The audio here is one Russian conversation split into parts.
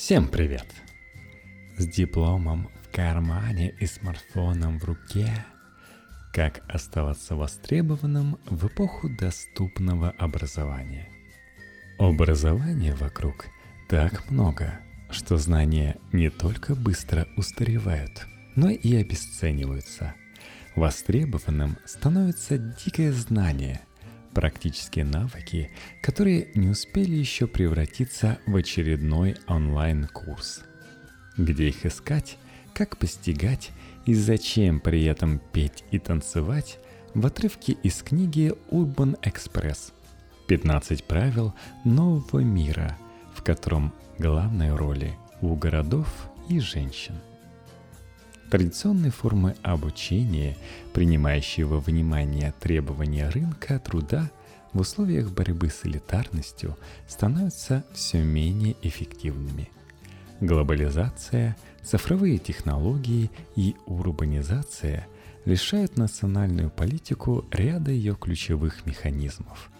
Всем привет! С дипломом в кармане и смартфоном в руке Как оставаться востребованным в эпоху доступного образования Образования вокруг так много, что знания не только быстро устаревают, но и обесцениваются. Востребованным становится дикое знание – практические навыки, которые не успели еще превратиться в очередной онлайн-курс. Где их искать, как постигать и зачем при этом петь и танцевать в отрывке из книги Urban Express «15 правил нового мира», в котором главные роли у городов и женщин. Традиционные формы обучения, принимающие во внимание требования рынка труда в условиях борьбы с элитарностью, становятся все менее эффективными. Глобализация, цифровые технологии и урбанизация лишают национальную политику ряда ее ключевых механизмов –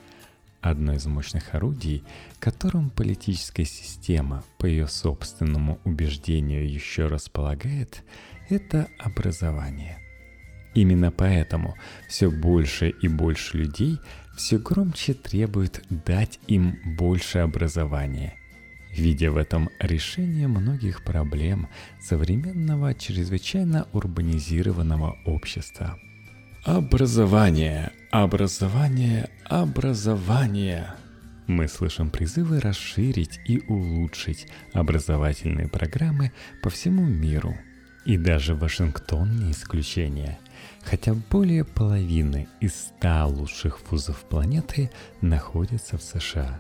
Одно из мощных орудий, которым политическая система по ее собственному убеждению еще располагает, это образование. Именно поэтому все больше и больше людей все громче требуют дать им больше образования, видя в этом решение многих проблем современного чрезвычайно урбанизированного общества. Образование, образование, образование. Мы слышим призывы расширить и улучшить образовательные программы по всему миру – и даже Вашингтон не исключение. Хотя более половины из 100 лучших вузов планеты находятся в США.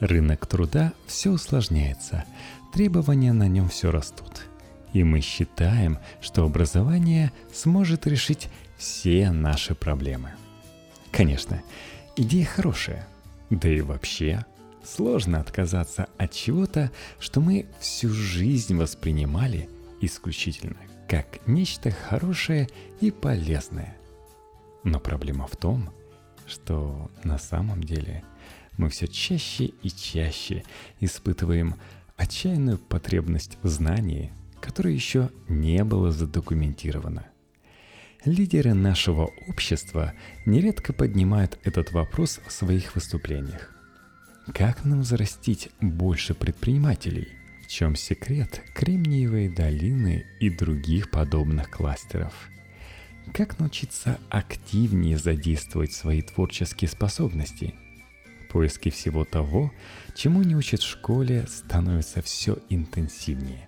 Рынок труда все усложняется, требования на нем все растут. И мы считаем, что образование сможет решить все наши проблемы. Конечно, идея хорошая. Да и вообще, сложно отказаться от чего-то, что мы всю жизнь воспринимали – исключительно как нечто хорошее и полезное. Но проблема в том, что на самом деле мы все чаще и чаще испытываем отчаянную потребность в знании, которое еще не было задокументировано. Лидеры нашего общества нередко поднимают этот вопрос в своих выступлениях. Как нам зарастить больше предпринимателей – чем секрет Кремниевой долины и других подобных кластеров. Как научиться активнее задействовать свои творческие способности? Поиски всего того, чему не учат в школе, становятся все интенсивнее.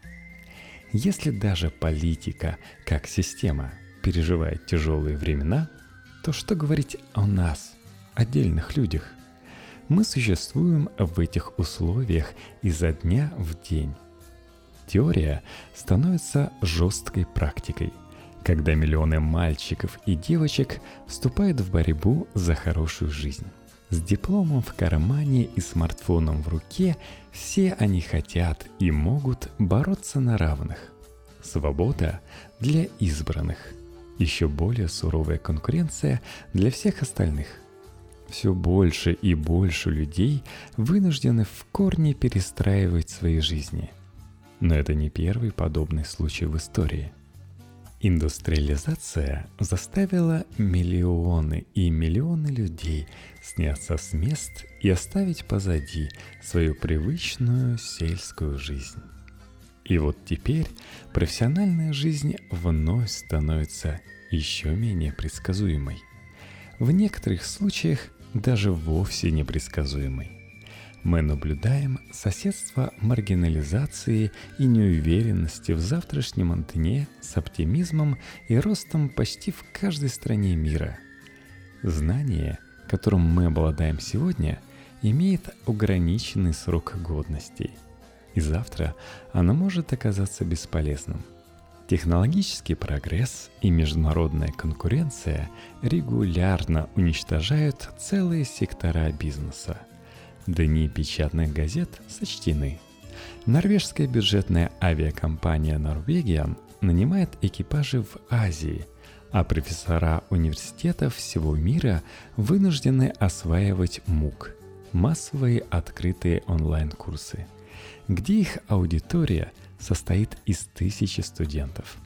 Если даже политика, как система, переживает тяжелые времена, то что говорить о нас, отдельных людях – мы существуем в этих условиях изо дня в день. Теория становится жесткой практикой, когда миллионы мальчиков и девочек вступают в борьбу за хорошую жизнь. С дипломом в кармане и смартфоном в руке все они хотят и могут бороться на равных. Свобода для избранных. Еще более суровая конкуренция для всех остальных – все больше и больше людей вынуждены в корне перестраивать свои жизни. Но это не первый подобный случай в истории. Индустриализация заставила миллионы и миллионы людей сняться с мест и оставить позади свою привычную сельскую жизнь. И вот теперь профессиональная жизнь вновь становится еще менее предсказуемой. В некоторых случаях даже вовсе непредсказуемой. Мы наблюдаем соседство маргинализации и неуверенности в завтрашнем дне с оптимизмом и ростом почти в каждой стране мира. Знание, которым мы обладаем сегодня, имеет ограниченный срок годности, и завтра оно может оказаться бесполезным – Технологический прогресс и международная конкуренция регулярно уничтожают целые сектора бизнеса. Дни печатных газет сочтены. Норвежская бюджетная авиакомпания Norwegian нанимает экипажи в Азии, а профессора университетов всего мира вынуждены осваивать МУК – массовые открытые онлайн-курсы – где их аудитория состоит из тысячи студентов.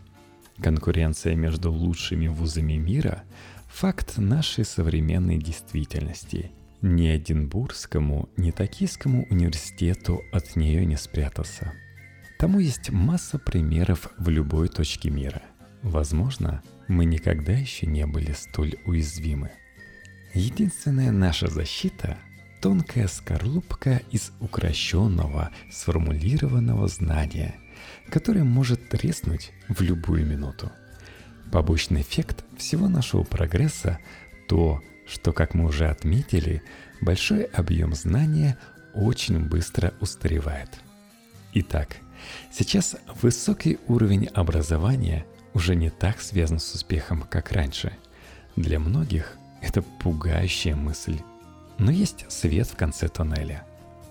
Конкуренция между лучшими вузами мира – факт нашей современной действительности. Ни Эдинбургскому, ни Токийскому университету от нее не спрятаться. Тому есть масса примеров в любой точке мира. Возможно, мы никогда еще не были столь уязвимы. Единственная наша защита – тонкая скорлупка из укращенного, сформулированного знания, которое может треснуть в любую минуту. Побочный эффект всего нашего прогресса – то, что, как мы уже отметили, большой объем знания очень быстро устаревает. Итак, сейчас высокий уровень образования – уже не так связан с успехом, как раньше. Для многих это пугающая мысль. Но есть свет в конце тоннеля.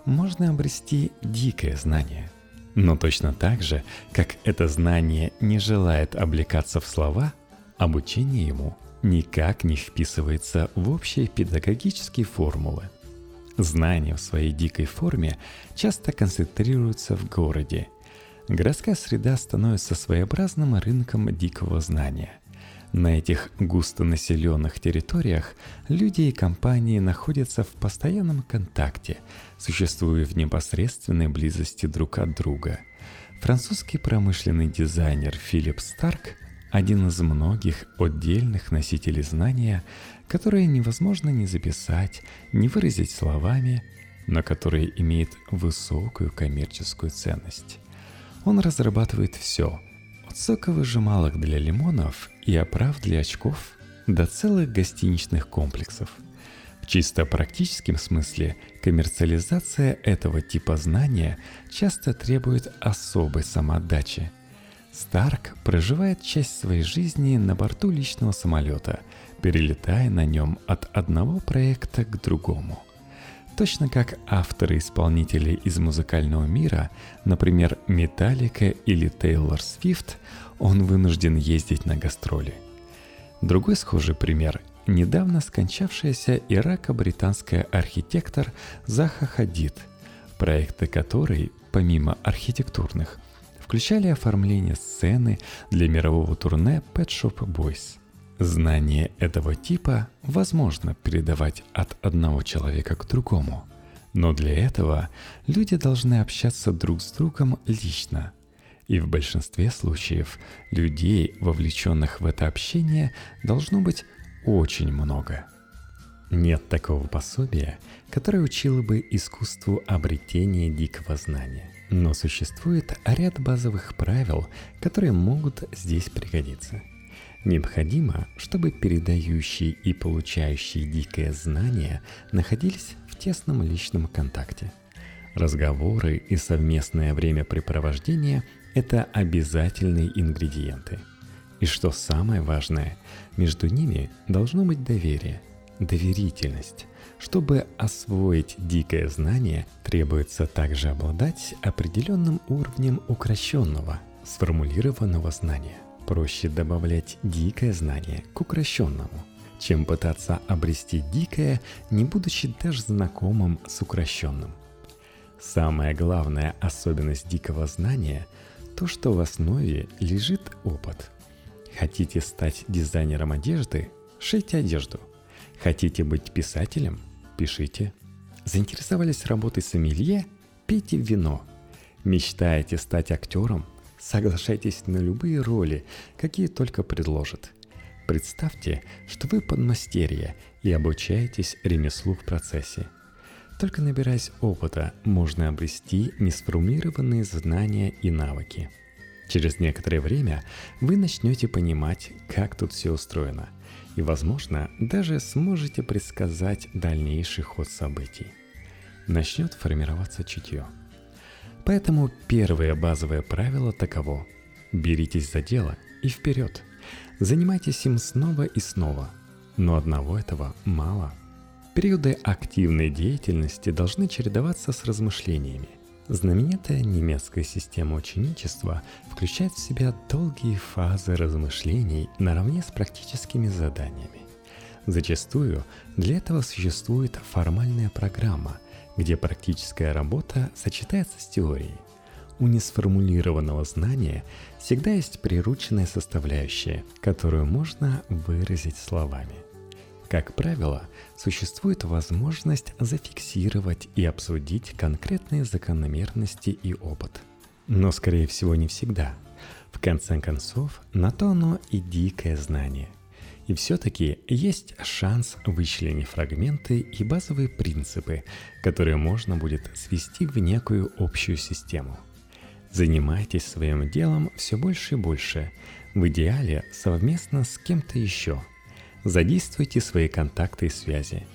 Можно обрести дикое знание. Но точно так же, как это знание не желает облекаться в слова, обучение ему никак не вписывается в общие педагогические формулы. Знания в своей дикой форме часто концентрируются в городе – городская среда становится своеобразным рынком дикого знания. На этих густонаселенных территориях люди и компании находятся в постоянном контакте, существуя в непосредственной близости друг от друга. Французский промышленный дизайнер Филипп Старк – один из многих отдельных носителей знания, которые невозможно ни записать, ни выразить словами, но которые имеют высокую коммерческую ценность. Он разрабатывает все. От соковыжималок для лимонов и оправ для очков до целых гостиничных комплексов. В чисто практическом смысле коммерциализация этого типа знания часто требует особой самоотдачи. Старк проживает часть своей жизни на борту личного самолета, перелетая на нем от одного проекта к другому – Точно как авторы-исполнители из музыкального мира, например, Металлика или Тейлор Свифт, он вынужден ездить на гастроли. Другой схожий пример – недавно скончавшаяся ирако-британская архитектор Заха Хадид, проекты которой, помимо архитектурных, включали оформление сцены для мирового турне Pet Shop Boys – Знание этого типа возможно передавать от одного человека к другому, но для этого люди должны общаться друг с другом лично. И в большинстве случаев людей, вовлеченных в это общение, должно быть очень много. Нет такого пособия, которое учило бы искусству обретения дикого знания. Но существует ряд базовых правил, которые могут здесь пригодиться – Необходимо, чтобы передающие и получающие дикое знание находились в тесном личном контакте. Разговоры и совместное времяпрепровождение – это обязательные ингредиенты. И что самое важное, между ними должно быть доверие, доверительность. Чтобы освоить дикое знание, требуется также обладать определенным уровнем укращенного, сформулированного знания. Проще добавлять дикое знание к укращенному, чем пытаться обрести дикое, не будучи даже знакомым с укращенным. Самая главная особенность дикого знания – то, что в основе лежит опыт. Хотите стать дизайнером одежды – шейте одежду. Хотите быть писателем – пишите. Заинтересовались работой сомелье – пейте вино. Мечтаете стать актером – Соглашайтесь на любые роли, какие только предложат. Представьте, что вы подмастерье и обучаетесь ремеслу в процессе. Только набираясь опыта, можно обрести несформулированные знания и навыки. Через некоторое время вы начнете понимать, как тут все устроено, и, возможно, даже сможете предсказать дальнейший ход событий. Начнет формироваться чутье – Поэтому первое базовое правило таково. Беритесь за дело и вперед. Занимайтесь им снова и снова. Но одного этого мало. Периоды активной деятельности должны чередоваться с размышлениями. Знаменитая немецкая система ученичества включает в себя долгие фазы размышлений наравне с практическими заданиями. Зачастую для этого существует формальная программа – где практическая работа сочетается с теорией. У несформулированного знания всегда есть прирученная составляющая, которую можно выразить словами. Как правило, существует возможность зафиксировать и обсудить конкретные закономерности и опыт. Но, скорее всего, не всегда. В конце концов, на то оно и дикое знание. И все-таки есть шанс вычленить фрагменты и базовые принципы, которые можно будет свести в некую общую систему. Занимайтесь своим делом все больше и больше, в идеале совместно с кем-то еще. Задействуйте свои контакты и связи.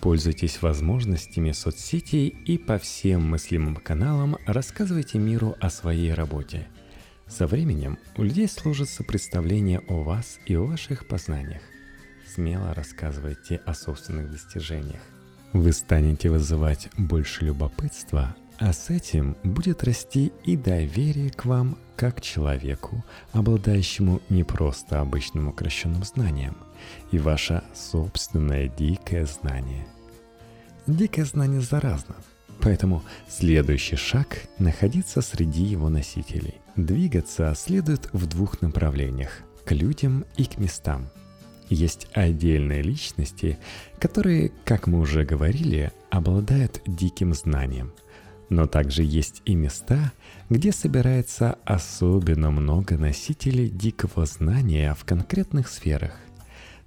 Пользуйтесь возможностями соцсетей и по всем мыслимым каналам рассказывайте миру о своей работе – со временем у людей сложится представление о вас и о ваших познаниях. Смело рассказывайте о собственных достижениях. Вы станете вызывать больше любопытства, а с этим будет расти и доверие к вам как человеку, обладающему не просто обычным укращенным знанием, и ваше собственное дикое знание. Дикое знание заразно, поэтому следующий шаг – находиться среди его носителей – Двигаться следует в двух направлениях – к людям и к местам. Есть отдельные личности, которые, как мы уже говорили, обладают диким знанием. Но также есть и места, где собирается особенно много носителей дикого знания в конкретных сферах.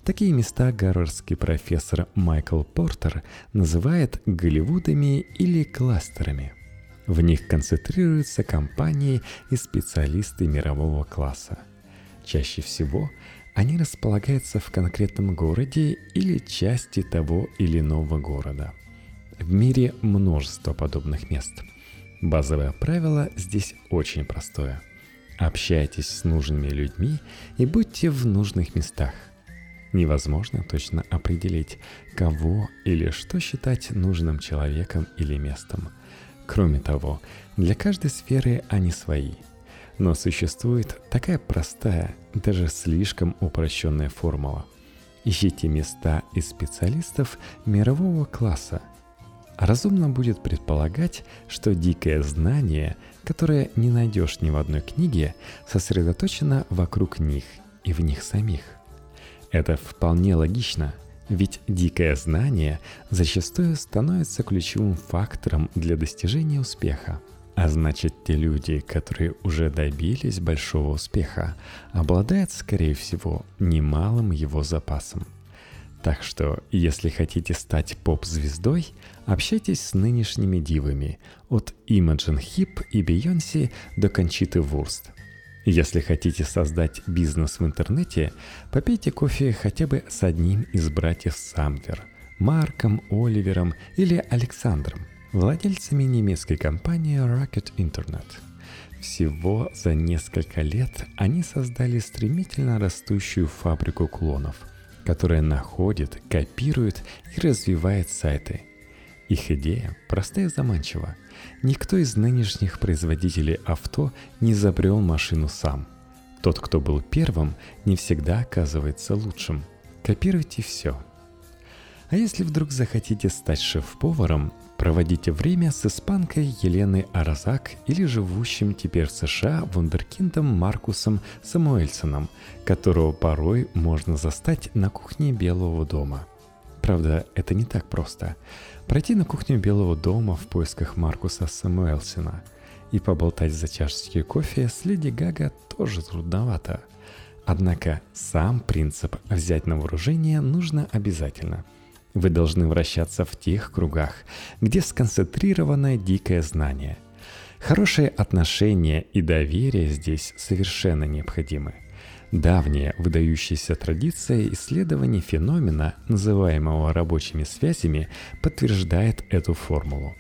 Такие места гарвардский профессор Майкл Портер называет Голливудами или кластерами – в них концентрируются компании и специалисты мирового класса. Чаще всего они располагаются в конкретном городе или части того или иного города. В мире множество подобных мест. Базовое правило здесь очень простое. Общайтесь с нужными людьми и будьте в нужных местах. Невозможно точно определить, кого или что считать нужным человеком или местом – Кроме того, для каждой сферы они свои. Но существует такая простая, даже слишком упрощенная формула. Ищите места и специалистов мирового класса. Разумно будет предполагать, что дикое знание, которое не найдешь ни в одной книге, сосредоточено вокруг них и в них самих. Это вполне логично – ведь дикое знание зачастую становится ключевым фактором для достижения успеха. А значит, те люди, которые уже добились большого успеха, обладают, скорее всего, немалым его запасом. Так что, если хотите стать поп-звездой, общайтесь с нынешними дивами, от Имаджин Хип и Бейонси до Кончиты Вурст – если хотите создать бизнес в интернете, попейте кофе хотя бы с одним из братьев Самвер – Марком, Оливером или Александром, владельцами немецкой компании Rocket Internet. Всего за несколько лет они создали стремительно растущую фабрику клонов, которая находит, копирует и развивает сайты. Их идея простая и заманчива – Никто из нынешних производителей авто не изобрел машину сам. Тот, кто был первым, не всегда оказывается лучшим. Копируйте все. А если вдруг захотите стать шеф-поваром, проводите время с испанкой Еленой Аразак или живущим теперь в США вундеркиндом Маркусом Самуэльсоном, которого порой можно застать на кухне Белого дома. Правда, это не так просто – пройти на кухню Белого дома в поисках Маркуса Самуэлсона и поболтать за чашечкой кофе с Леди Гага тоже трудновато. Однако сам принцип «взять на вооружение» нужно обязательно. Вы должны вращаться в тех кругах, где сконцентрировано дикое знание. Хорошие отношения и доверие здесь совершенно необходимы. Давняя выдающаяся традиция исследований феномена, называемого рабочими связями, подтверждает эту формулу.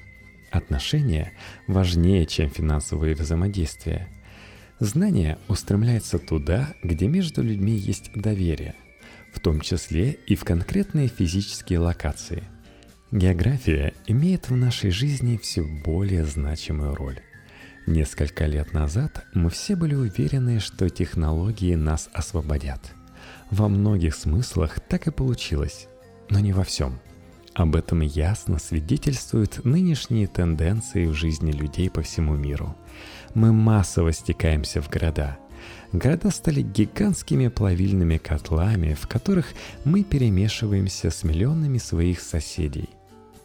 Отношения важнее, чем финансовые взаимодействия. Знание устремляется туда, где между людьми есть доверие, в том числе и в конкретные физические локации. География имеет в нашей жизни все более значимую роль. Несколько лет назад мы все были уверены, что технологии нас освободят. Во многих смыслах так и получилось, но не во всем. Об этом ясно свидетельствуют нынешние тенденции в жизни людей по всему миру. Мы массово стекаемся в города. Города стали гигантскими плавильными котлами, в которых мы перемешиваемся с миллионами своих соседей.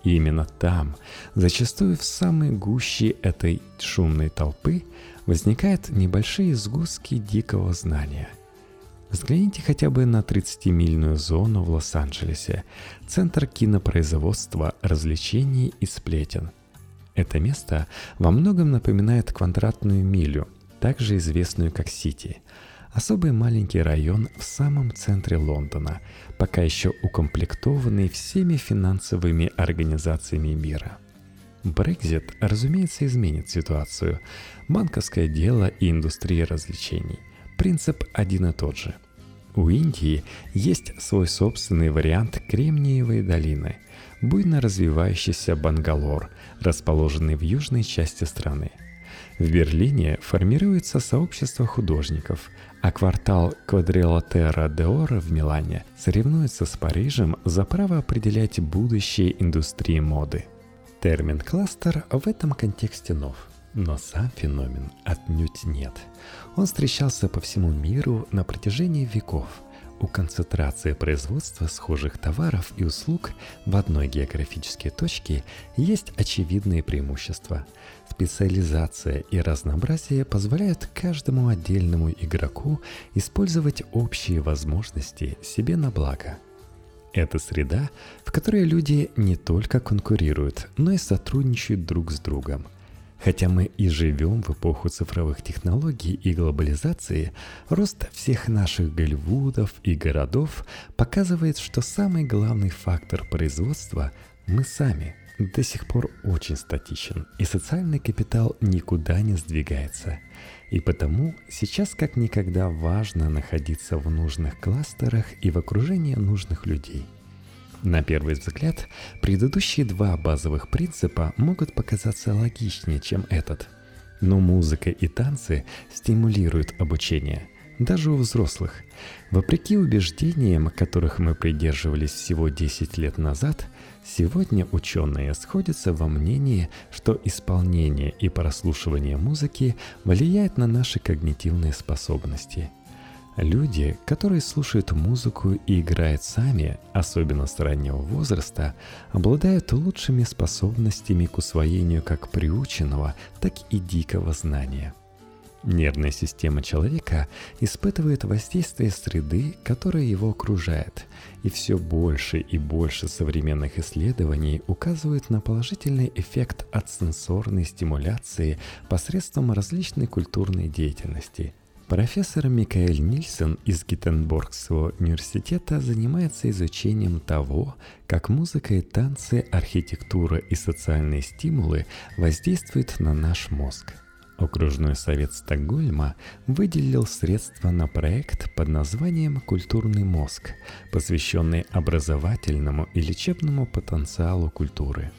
И именно там, зачастую в самой гуще этой шумной толпы, возникают небольшие сгустки дикого знания – Взгляните хотя бы на 30-мильную зону в Лос-Анджелесе, центр кинопроизводства, развлечений и сплетен. Это место во многом напоминает квадратную милю, также известную как Сити, особый маленький район в самом центре Лондона, пока еще укомплектованный всеми финансовыми организациями мира. Брекзит, разумеется, изменит ситуацию. Банковское дело и индустрия развлечений. Принцип один и тот же. У Индии есть свой собственный вариант Кремниевой долины, буйно развивающийся Бангалор, расположенный в южной части страны. В Берлине формируется сообщество художников, а квартал Квадрилатера де в Милане соревнуется с Парижем за право определять будущее индустрии моды. Термин «кластер» в этом контексте нов – но сам феномен отнюдь нет. Он встречался по всему миру на протяжении веков. У концентрации производства схожих товаров и услуг в одной географической точке есть очевидные преимущества. Специализация и разнообразие позволяют каждому отдельному игроку использовать общие возможности себе на благо – это среда, в которой люди не только конкурируют, но и сотрудничают друг с другом – Хотя мы и живем в эпоху цифровых технологий и глобализации, рост всех наших Голливудов и городов показывает, что самый главный фактор производства – мы сами – до сих пор очень статичен, и социальный капитал никуда не сдвигается. И потому сейчас как никогда важно находиться в нужных кластерах и в окружении нужных людей – на первый взгляд, предыдущие два базовых принципа могут показаться логичнее, чем этот. Но музыка и танцы стимулируют обучение, даже у взрослых. Вопреки убеждениям, которых мы придерживались всего 10 лет назад, сегодня ученые сходятся во мнении, что исполнение и прослушивание музыки влияет на наши когнитивные способности – Люди, которые слушают музыку и играют сами, особенно с раннего возраста, обладают лучшими способностями к усвоению как приученного, так и дикого знания. Нервная система человека испытывает воздействие среды, которая его окружает, и все больше и больше современных исследований указывают на положительный эффект от сенсорной стимуляции посредством различной культурной деятельности – Профессор Микаэль Нильсон из Гиттенборгского университета занимается изучением того, как музыка и танцы, архитектура и социальные стимулы воздействуют на наш мозг. Окружной совет Стокгольма выделил средства на проект под названием «Культурный мозг», посвященный образовательному и лечебному потенциалу культуры.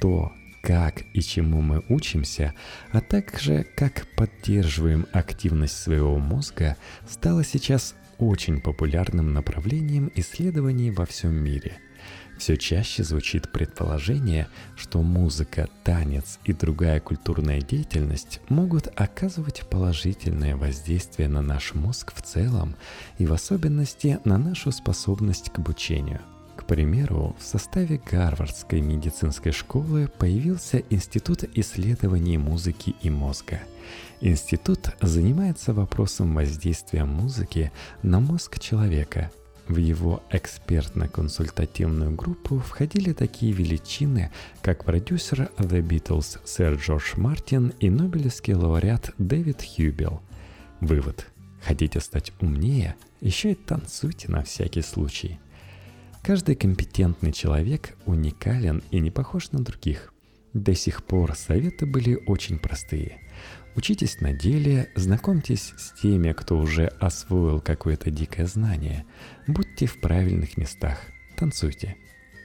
То, как и чему мы учимся, а также как поддерживаем активность своего мозга, стало сейчас очень популярным направлением исследований во всем мире. Все чаще звучит предположение, что музыка, танец и другая культурная деятельность могут оказывать положительное воздействие на наш мозг в целом и в особенности на нашу способность к обучению – примеру, в составе Гарвардской медицинской школы появился Институт исследований музыки и мозга. Институт занимается вопросом воздействия музыки на мозг человека. В его экспертно-консультативную группу входили такие величины, как продюсер The Beatles сэр Джордж Мартин и нобелевский лауреат Дэвид Хьюбел. Вывод. Хотите стать умнее? Еще и танцуйте на всякий случай – Каждый компетентный человек уникален и не похож на других. До сих пор советы были очень простые. Учитесь на деле, знакомьтесь с теми, кто уже освоил какое-то дикое знание. Будьте в правильных местах, танцуйте.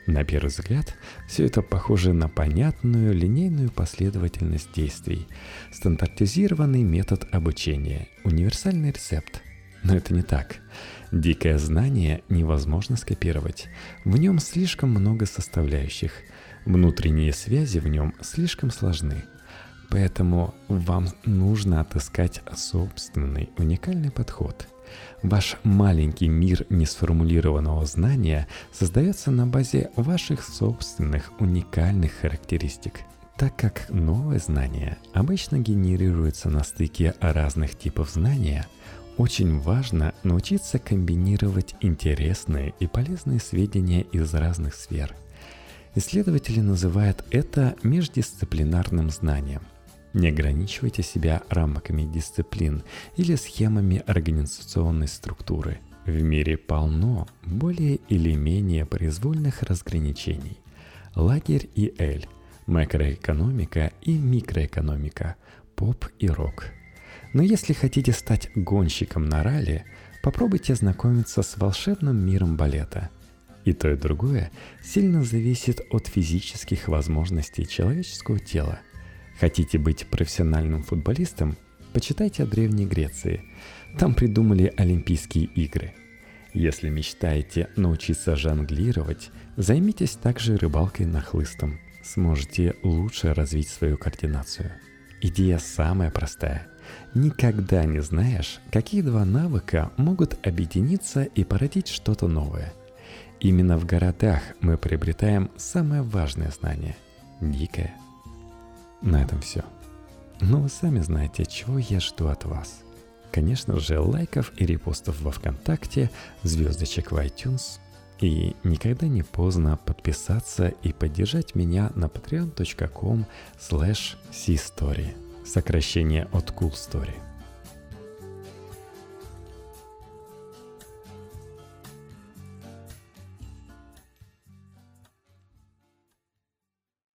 На первый взгляд, все это похоже на понятную линейную последовательность действий, стандартизированный метод обучения, универсальный рецепт – Но это не так. Дикое знание невозможно скопировать. В нем слишком много составляющих. Внутренние связи в нем слишком сложны. Поэтому вам нужно отыскать собственный уникальный подход. Ваш маленький мир несформулированного знания создается на базе ваших собственных уникальных характеристик – так как новое знание обычно генерируется на стыке разных типов знания, очень важно научиться комбинировать интересные и полезные сведения из разных сфер. Исследователи называют это междисциплинарным знанием. Не ограничивайте себя рамками дисциплин или схемами организационной структуры. В мире полно более или менее произвольных разграничений. Лагерь и Эль макроэкономика и микроэкономика, поп и рок. Но если хотите стать гонщиком на ралли, попробуйте ознакомиться с волшебным миром балета. И то, и другое сильно зависит от физических возможностей человеческого тела. Хотите быть профессиональным футболистом? Почитайте о Древней Греции. Там придумали Олимпийские игры. Если мечтаете научиться жонглировать, займитесь также рыбалкой на хлыстом – сможете лучше развить свою координацию. Идея самая простая. Никогда не знаешь, какие два навыка могут объединиться и породить что-то новое. Именно в городах мы приобретаем самое важное знание – дикое. На этом все. Но вы сами знаете, чего я жду от вас. Конечно же, лайков и репостов во Вконтакте, звездочек в iTunes – и никогда не поздно подписаться и поддержать меня на patreon.com slash story сокращение от cool story.